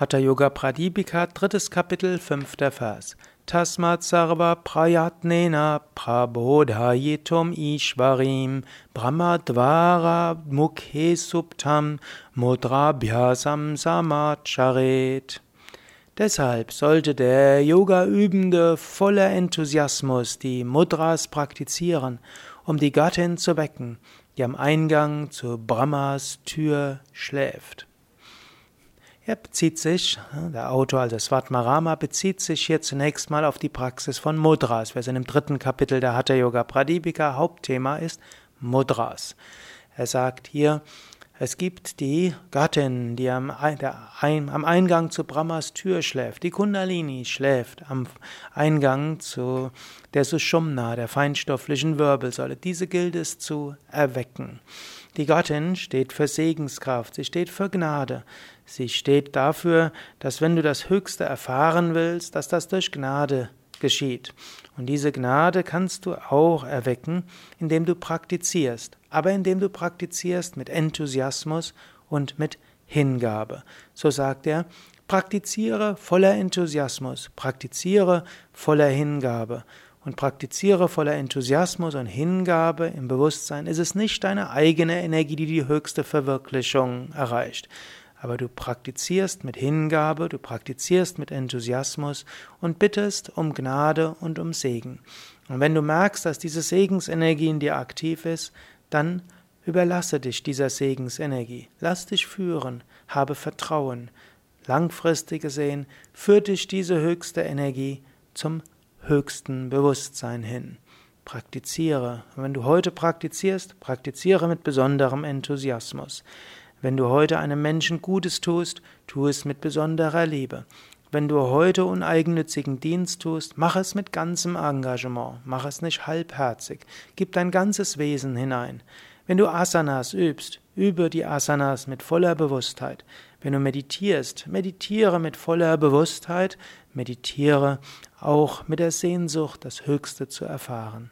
Hatha Yoga Pradipika, drittes Kapitel, fünfter Vers. Tasmat sarva prayatnena prabodhayitum ishvarim brahmadvara mukhe subtam mudrabhyasam samacharet. Deshalb sollte der Yoga-Übende voller Enthusiasmus die Mudras praktizieren, um die Gattin zu wecken, die am Eingang zu Brahmas Tür schläft. Er bezieht sich, der Autor, also Svatmarama, bezieht sich hier zunächst mal auf die Praxis von Mudras, was in dem dritten Kapitel der Hatha Yoga Pradipika Hauptthema ist, Mudras. Er sagt hier, es gibt die Gattin, die am, Eingang zu Brahmas Tür schläft, die Kundalini schläft am Eingang zu der Sushumna, der feinstofflichen Wirbelsäule. Diese gilt es zu erwecken. Die Gattin steht für Segenskraft, sie steht für Gnade. Sie steht dafür, dass wenn du das Höchste erfahren willst, dass das durch Gnade geschieht. Und diese Gnade kannst du auch erwecken, indem du praktizierst, aber indem du praktizierst mit Enthusiasmus und mit Hingabe. So sagt er, praktiziere voller Enthusiasmus, praktiziere voller Hingabe und praktiziere voller Enthusiasmus und Hingabe im Bewusstsein, ist es nicht deine eigene Energie, die die höchste Verwirklichung erreicht. Aber du praktizierst mit Hingabe, du praktizierst mit Enthusiasmus und bittest um Gnade und um Segen. Und wenn du merkst, dass diese Segensenergie in dir aktiv ist, dann überlasse dich dieser Segensenergie. Lass dich führen, habe Vertrauen. Langfristig gesehen führt dich diese höchste Energie zum höchsten Bewusstsein hin. Praktiziere. wenn du heute praktizierst, praktiziere mit besonderem Enthusiasmus. Wenn du heute einem Menschen Gutes tust, tu es mit besonderer Liebe. Wenn du heute uneigennützigen Dienst tust, mach es mit ganzem Engagement, mach es nicht halbherzig, gib dein ganzes Wesen hinein. Wenn du Asanas übst, übe die Asanas mit voller Bewusstheit. Wenn du meditierst, meditiere mit voller Bewusstheit, meditiere auch mit der Sehnsucht, das Höchste zu erfahren.